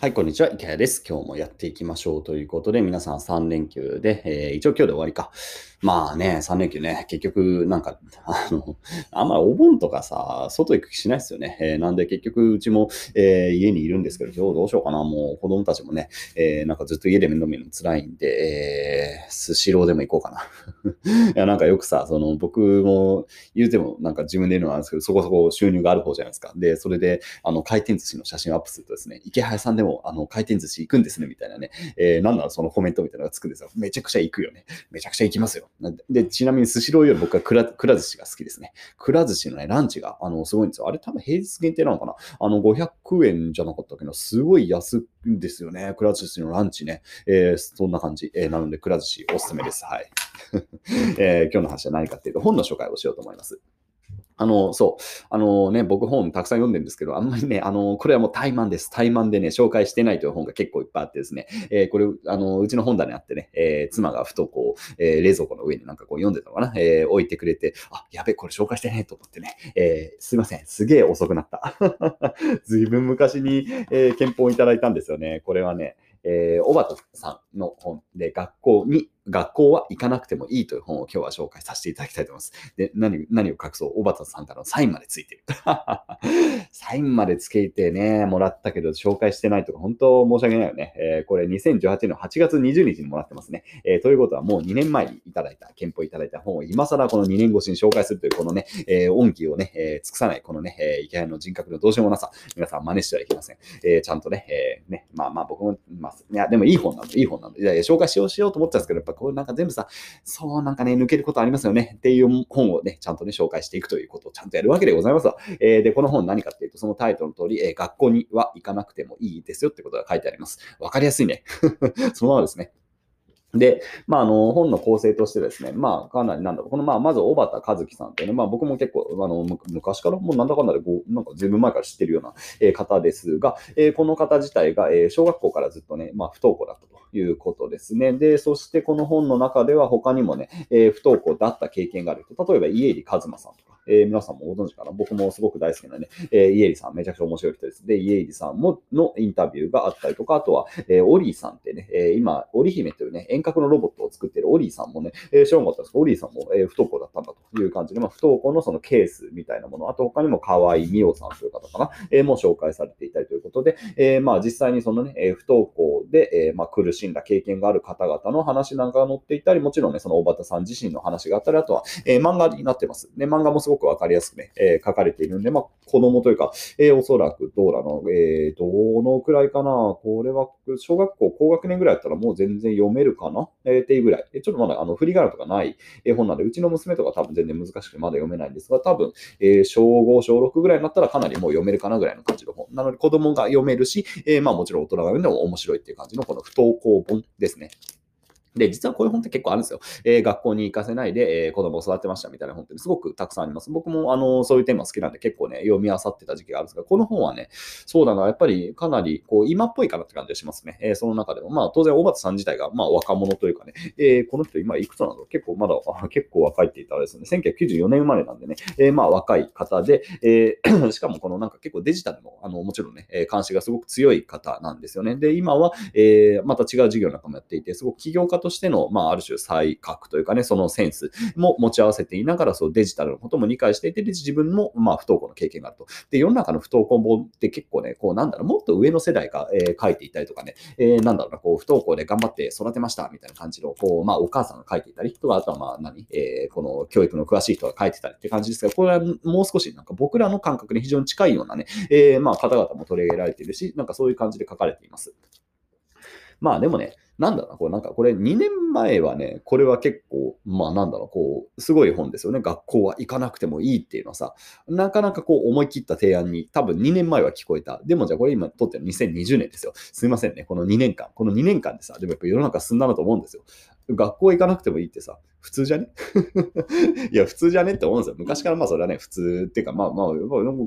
はい、こんにちは。池谷です。今日もやっていきましょうということで、皆さん3連休で、えー、一応今日で終わりか。まあね、3連休ね、結局、なんか、あの、あんまりお盆とかさ、外行く気しないですよね。えー、なんで結局、うちも、えー、家にいるんですけど、今日どうしようかな。もう子供たちもね、え、なんかずっと家で面倒見るの辛いんで、えー、スシローでも行こうかな。いや、なんかよくさ、その、僕も言うても、なんか自分で言うのはあるんですけど、そこそこ収入がある方じゃないですか。で、それで、あの、回転寿司の写真をアップするとですね、池原さんでも、あの、回転寿司行くんですね、みたいなね。えー、なんならそのコメントみたいなのがつくんですよ。めちゃくちゃ行くよね。めちゃくちゃ行きますよ。で、ちなみにスシローより僕はくらくら寿司が好きですね。くら寿司のね、ランチが、あの、すごいんですよ。あれ多分平日限定なのかなあの、500円じゃなかったけど、すごい安いんですよね。くら寿司のランチね。えー、そんな感じ。えー、なので、くら寿司おすすめです。はい。えー、今日の話は何かっていうと、本の紹介をしようと思います。あの、そう。あのね、僕本たくさん読んでるんですけど、あんまりね、あの、これはもう怠慢です。怠慢でね、紹介してないという本が結構いっぱいあってですね、えー、これ、あの、うちの本棚にあってね、えー、妻がふとこう、えー、冷蔵庫の上になんかこう読んでたのかな、え、置いてくれて、あ、やべ、これ紹介してねと思ってね、え、すいません。すげえ遅くなった。ずいぶん昔に、えー、憲法をいただいたんですよね。これはね、えー、小畑さんの本で学校に学校は行かなくてもいいという本を今日は紹介させていただきたいと思います。で、何、何を隠そう、小畑さんからのサインまでついてる。サインまでつけてね、もらったけど紹介してないとか、本当申し訳ないよね。えー、これ2018年の8月20日にもらってますね。えー、ということはもう2年前にいただいた、憲法いただいた本を今更この2年越しに紹介するというこのね、えー、恩義をね、え尽くさない、このね、えー、池谷の人格のどうしようもなさ、皆さん真似してはいけません。えちゃんとね、えね、まあまあ僕も、まあ、いや、でもいい本なの、いい本なの。いやいや、紹介しようしようと思ったんですけど、やっぱこうなんか全部さ、そうなんかね、抜けることありますよねっていう本をね、ちゃんとね、紹介していくということをちゃんとやるわけでございますわ。えー、で、この本何かっていうと、そのタイトルの通り、えー、学校には行かなくてもいいですよってことが書いてあります。わかりやすいね。そのままですね。で、まあ、あの、本の構成としてですね、まあ、かなりなんだろう、この、まあ、まず、小畑和樹さんっていうね、まあ、僕も結構、あの、昔から、もうなんだかんだで、こう、なんか随分前から知ってるような、えー、方ですが、えー、この方自体が、えー、小学校からずっとね、まあ、不登校だったということですね。で、そしてこの本の中では他にもね、えー、不登校だった経験がある人、例えば家入一馬さんとか、えー、皆さんもご存知かな？僕もすごく大好きなね、えー、イエリさん、めちゃくちゃ面白い人です。で、イエリさんものインタビューがあったりとか、あとは、えー、オリーさんってね、えー、今、オリ姫というね、遠隔のロボットを作ってるオリーさんもね、えー、知らなかったですけど、オリーさんも、えー、不登校だったんだという感じで、まあ、不登校のそのケースみたいなもの、あと他にも河合美桜さんという方かな、えー、も紹介されていたりということで、えー、まあ実際にそのね、えー、不登校で、えー、まあ苦しんだ経験がある方々の話なんかが載っていたり、もちろんね、その大畑さん自身の話があったり、あとは、えー、漫画になってます。で、漫画もすごくわかりやすくね、えー、書かれているんで、まあ、子供というか、えー、おそらくどうなの、えー、どのくらいかなこれは、小学校高学年ぐらいだったらもう全然読めるかな、えー、っていうぐらい。ちょっとまだ、あの、振り仮名とかない本なんで、うちの娘とか多分全然難しくてまだ読めないんですが、多分、えー、小5、小6ぐらいになったらかなりもう読めるかなぐらいの感じの本。なので、子供が読めるし、えー、まあもちろん大人が読んでも面白いっていう感じのこの不登校本ですね。で、実はこういう本って結構あるんですよ。えー、学校に行かせないで、えー、子供を育てましたみたいな本ってすごくたくさんあります。僕もあのそういうテーマ好きなんで結構ね、読み漁ってた時期があるんですが、この本はね、そうだな、やっぱりかなりこう今っぽいかなって感じがしますね。えー、その中でも、まあ当然、大畑さん自体がまあ若者というかね、えー、この人今いくつなの結構まだ、結構若いって言ったらですね、1994年生まれなんでね、えー、まあ若い方で、えー、しかもこのなんか結構デジタルの、あのもちろんね、え監視がすごく強い方なんですよね。で、今は、えー、また違う事業なんかもやっていて、すごく起業家としての、まあある種再覚というかね、そのセンスも持ち合わせていながら、そうデジタルのことも理解していて、で自分もまあ不登校の経験があると。で、世の中の不登校本って結構ね、こうなんだろう、もっと上の世代が、えー、書いていたりとかね、えー、なんだろうな、こう不登校で頑張って育てましたみたいな感じの、こう、まあお母さんが書いていたりとか、あとはまあ何、えー、この教育の詳しい人が書いてたりって感じですが、これはもう少しなんか僕らの感覚に非常に近いようなね、えー、まあ方々も取り上げられているし、なんかそういう感じで書かれています。まあでもね、なんだろうな、これなんかこれ2年前はね、これは結構、まあなんだろう、こう、すごい本ですよね。学校は行かなくてもいいっていうのはさ、なかなかこう思い切った提案に多分2年前は聞こえた。でもじゃあこれ今撮ってる2020年ですよ。すいませんね。この2年間、この2年間でさ、でもやっぱ世の中進んだなと思うんですよ。学校行かなくてもいいってさ、普通じゃね？いや、普通じゃねって思うんですよ。昔からまあそれはね、普通っていうか、まあまあ、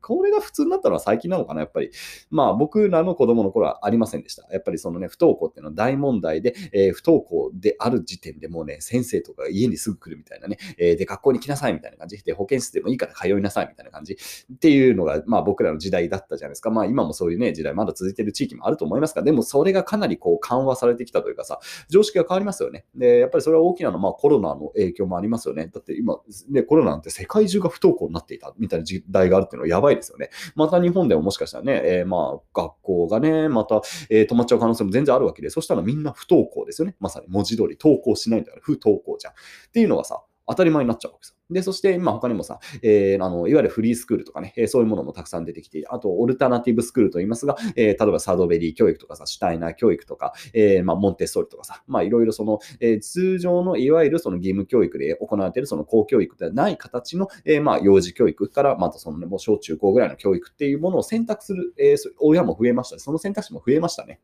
これが普通になったのは最近なのかな、やっぱり。まあ僕らの子供の頃はありませんでした。やっぱりそのね、不登校っていうのは大問題で、えー、不登校である時点でもうね、先生とか家にすぐ来るみたいなね、えー、で、学校に来なさいみたいな感じで、保健室でもいいから通いなさいみたいな感じっていうのが、まあ僕らの時代だったじゃないですか。まあ今もそういうね、時代まだ続いてる地域もあると思いますが、でもそれがかなりこう緩和されてきたというかさ、常識が変わりますよね。で、やっぱりそれは大きなのは、まあコロナのの影響もありますよね。だって今、ね、コロナなんて世界中が不登校になっていたみたいな時代があるっていうのはやばいですよね。また日本でももしかしたらね、えー、まあ学校がね、また、えー、止まっちゃう可能性も全然あるわけで、そしたらみんな不登校ですよね。まさに文字通り登校しないんだから不登校じゃん。っていうのがさ、当たり前になっちゃうわけです。で、そして、まあ、他にもさ、えー、あの、いわゆるフリースクールとかね、えー、そういうものもたくさん出てきて、あと、オルタナティブスクールと言いますが、えー、例えばサードベリー教育とかさ、シュタイナー教育とか、え、まあ、モンテッソーリとかさ、まあ、いろいろその、え、通常の、いわゆるその義務教育で行われているその公教育ではない形の、え、まあ、幼児教育から、またそのね、もう小中高ぐらいの教育っていうものを選択する、え、親も増えましたその選択肢も増えましたね。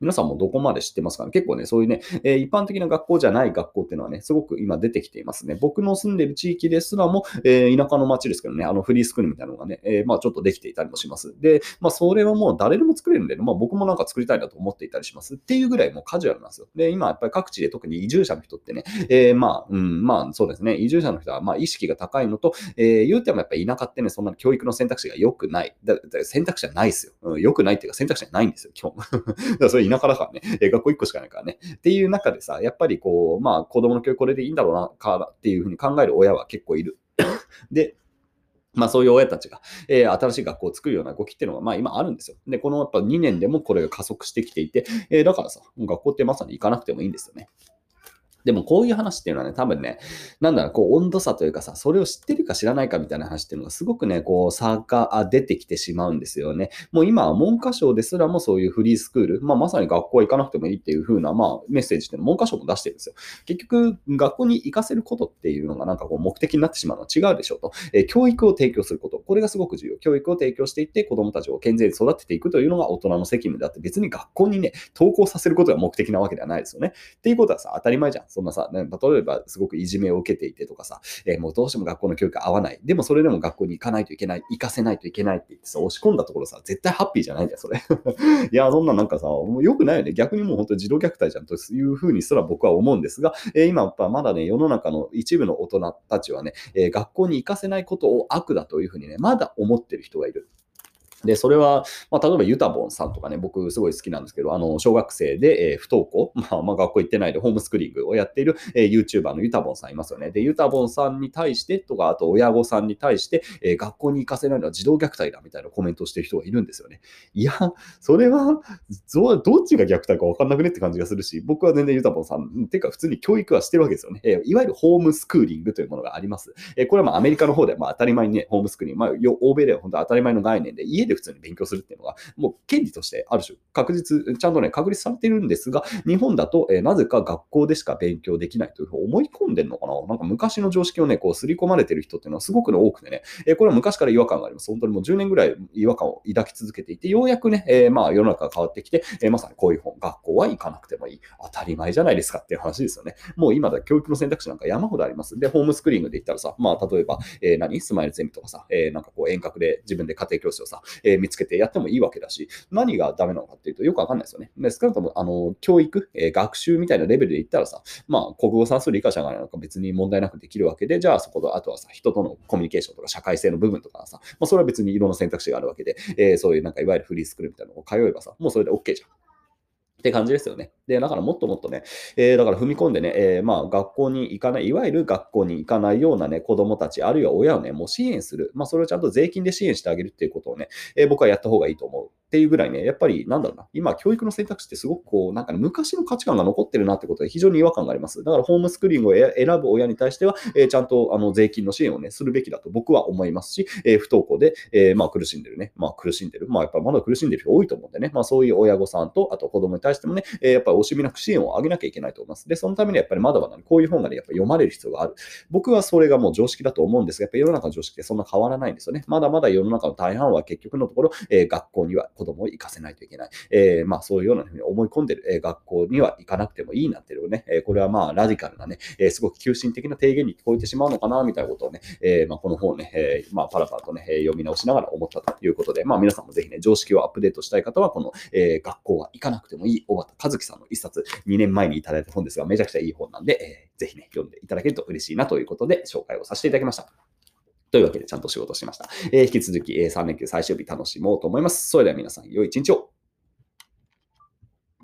皆さんもどこまで知ってますかね？結構ね、そういうね、えー、一般的な学校じゃない学校っていうのはね、すごく今出てきていますね。僕の住んでる地域ですらも、えー、田舎の町ですけどね、あのフリースクールみたいなのがね、えー、まあちょっとできていたりもします。で、まあそれはもう誰でも作れるんで、まあ僕もなんか作りたいなと思っていたりします。っていうぐらいもうカジュアルなんですよ。で、今やっぱり各地で特に移住者の人ってね、えー、まあ、うん、まあそうですね、移住者の人はまあ意識が高いのと、えー、言うてもやっぱり田舎ってね、そんな教育の選択肢が良くない。だだ選択肢はないですよ。うん、良くないっていうか選択肢はないんですよ、基本。それ田舎だからね。え学校1個しかないからね。っていう中でさ、やっぱりこう、まあ子供の教育これでいいんだろうな、かっていうふうに考える親は結構いる。で、まあそういう親たちが、えー、新しい学校を作るような動きっていうのが、まあ今あるんですよ。で、このやっぱ2年でもこれが加速してきていて、えー、だからさ、学校ってまさに行かなくてもいいんですよね。でもこういう話っていうのはね、多分ね、なんだろう、こう温度差というかさ、それを知ってるか知らないかみたいな話っていうのがすごくね、こう差が出てきてしまうんですよね。もう今は文科省ですらもそういうフリースクール、まあまさに学校行かなくてもいいっていう風な、まあメッセージって文科省も出してるんですよ。結局、学校に行かせることっていうのがなんかこう目的になってしまうのは違うでしょうと。え、教育を提供すること。これがすごく重要。教育を提供していって子供たちを健全に育てていくというのが大人の責務であって、別に学校にね、登校させることが目的なわけではないですよね。っていうことはさ、当たり前じゃん。そんなさ、ね、例えばすごくいじめを受けていてとかさ、えー、もうどうしても学校の教育合わない。でもそれでも学校に行かないといけない、行かせないといけないって言ってさ、押し込んだところさ、絶対ハッピーじゃないんだよ、それ。いや、そんななんかさ、もう良くないよね。逆にもう本当に児童虐待じゃんというふうにすら僕は思うんですが、えー、今やっぱまだね、世の中の一部の大人たちはね、えー、学校に行かせないことを悪だというふうにね、まだ思ってる人がいる。で、それは、まあ、例えばユタボンさんとかね、僕すごい好きなんですけど、あの、小学生で、えー、不登校、まあ、まあ、学校行ってないでホームスクーリングをやっている、えー、YouTuber のユタボンさんいますよね。で、ユタボンさんに対してとか、あと親御さんに対して、えー、学校に行かせないのは児童虐待だみたいなコメントをしてる人がいるんですよね。いや、それは、どっちが虐待か分かんなくねって感じがするし、僕は全然ユタボンさん、ていうか普通に教育はしてるわけですよね。えー、いわゆるホームスクーリングというものがあります。えー、これはまあアメリカの方でまあ当たり前にね、ホームスクーリング、まあ、欧米では本当当たり前の概念で、家でで普通に勉強するっていうのが、もう権利としてある種、確実、ちゃんとね、確立されてるんですが、日本だと、えー、なぜか学校でしか勉強できないというふうに思い込んでるのかな？なんか昔の常識をね、こう、刷り込まれてる人っていうのはすごく、ね、多くてね、えー、これは昔から違和感があります。本当にもう10年ぐらい違和感を抱き続けていて、ようやくね、えー、まあ世の中が変わってきて、えまさにこういう本、学校は行かなくてもいい。当たり前じゃないですかっていう話ですよね。もう今だ教育の選択肢なんか山ほどあります。で、ホームスクリーングで言ったらさ、まあ例えば、え何？スマイルゼミとかさ、えなんかこう遠隔で自分で家庭教師をさ、え見つけてやってもいいわけだし、何がダメなのかっていうとよくわかんないですよね。で少なくとも、あの、教育、え、学習みたいなレベルで言ったらさ、まあ、国語算数理科者がなんか別に問題なくできるわけで、じゃあそこと、あとはさ、人とのコミュニケーションとか社会性の部分とかさ、まあ、それは別にいろんな選択肢があるわけで、えー、そういうなんかいわゆるフリースクールみたいなのを通えばさ、もうそれで OK じゃん。って感じですよね。で、だからもっともっとね、えー、だから踏み込んでね、えー、まあ学校に行かない、いわゆる学校に行かないようなね、子供たち、あるいは親をね、もう支援する。まあそれをちゃんと税金で支援してあげるっていうことをね、えー、僕はやった方がいいと思う。っていうぐらいね、やっぱりなんだろうな、今、教育の選択肢ってすごくこう、なんか、ね、昔の価値観が残ってるなってことで非常に違和感があります。だからホームスクリーンを選ぶ親に対しては、えー、ちゃんとあの税金の支援をね、するべきだと僕は思いますし、えー、不登校で、えー、まあ苦しんでるね、まあ苦しんでる、まあやっぱまだ苦しんでる人多いと思うんでね、まあそういう親御さんと、あと子供に対してもね、え、やっぱり惜しみなく支援を上げなきゃいけないと思います。で、そのためにやっぱりまだまだ、ね、こういう本がね、やっぱ読まれる必要がある。僕はそれがもう常識だと思うんですが、やっぱ世の中の常識ってそんな変わらないんですよね。まだまだ世の中の大半は結局のところ、え、学校には子供を行かせないといけない。えー、まあそういうようなふうに思い込んでる、え学校には行かなくてもいいなんていうね、えこれはまあラディカルなね、えすごく急進的な提言に聞こえてしまうのかな、みたいなことをね、えまあこの本ね、えまあパラパラとね、読み直しながら思ったということで、まあ皆さんもぜひね、常識をアップデートしたい方は、この、え学校は行かなくてもいい、小畑和樹さんの一冊、2年前にいただいた本ですが、めちゃくちゃいい本なんで、えぜひね、読んでいただけると嬉しいなということで、紹介をさせていただきました。というわけで、ちゃんと仕事しました。えー、引き続き、えー、3連休最終日楽しもうと思います。それでは皆さん、良い一日を。